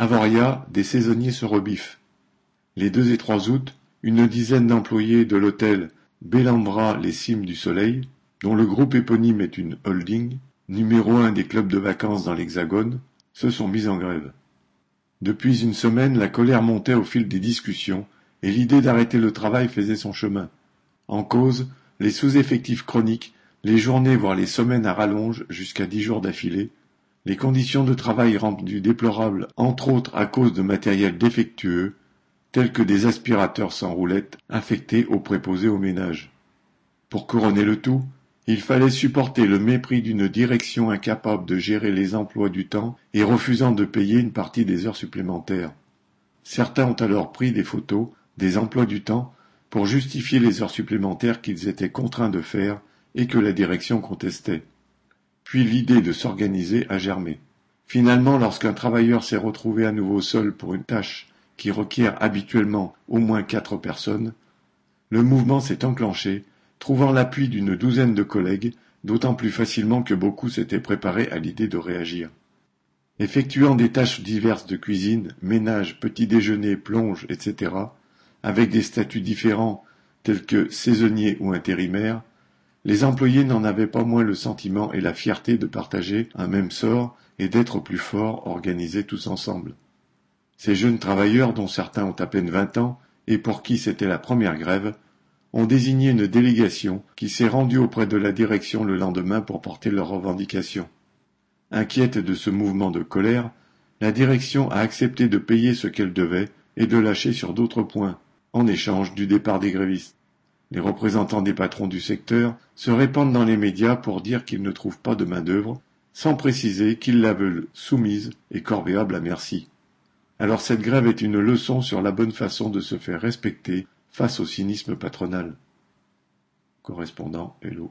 Avoria, des saisonniers se rebiffent. Les 2 et 3 août, une dizaine d'employés de l'hôtel Bellambra les Cimes du Soleil, dont le groupe éponyme est une holding, numéro un des clubs de vacances dans l'Hexagone, se sont mis en grève. Depuis une semaine, la colère montait au fil des discussions, et l'idée d'arrêter le travail faisait son chemin. En cause, les sous-effectifs chroniques, les journées voire les semaines à rallonge jusqu'à dix jours d'affilée, les conditions de travail rendues déplorables entre autres à cause de matériel défectueux, tels que des aspirateurs sans roulettes affectés aux préposés aux ménages. Pour couronner le tout, il fallait supporter le mépris d'une direction incapable de gérer les emplois du temps et refusant de payer une partie des heures supplémentaires. Certains ont alors pris des photos des emplois du temps pour justifier les heures supplémentaires qu'ils étaient contraints de faire et que la direction contestait. Puis l'idée de s'organiser a germé. Finalement, lorsqu'un travailleur s'est retrouvé à nouveau seul pour une tâche qui requiert habituellement au moins quatre personnes, le mouvement s'est enclenché, trouvant l'appui d'une douzaine de collègues, d'autant plus facilement que beaucoup s'étaient préparés à l'idée de réagir. Effectuant des tâches diverses de cuisine, ménage, petit déjeuner, plonge, etc., avec des statuts différents tels que saisonniers ou intérimaires, les employés n'en avaient pas moins le sentiment et la fierté de partager un même sort et d'être plus forts organisés tous ensemble. Ces jeunes travailleurs, dont certains ont à peine vingt ans, et pour qui c'était la première grève, ont désigné une délégation qui s'est rendue auprès de la direction le lendemain pour porter leurs revendications. Inquiète de ce mouvement de colère, la direction a accepté de payer ce qu'elle devait et de lâcher sur d'autres points, en échange du départ des grévistes. Les représentants des patrons du secteur se répandent dans les médias pour dire qu'ils ne trouvent pas de main-d'œuvre, sans préciser qu'ils la veulent soumise et corvéable à merci. Alors cette grève est une leçon sur la bonne façon de se faire respecter face au cynisme patronal. Correspondant Hello.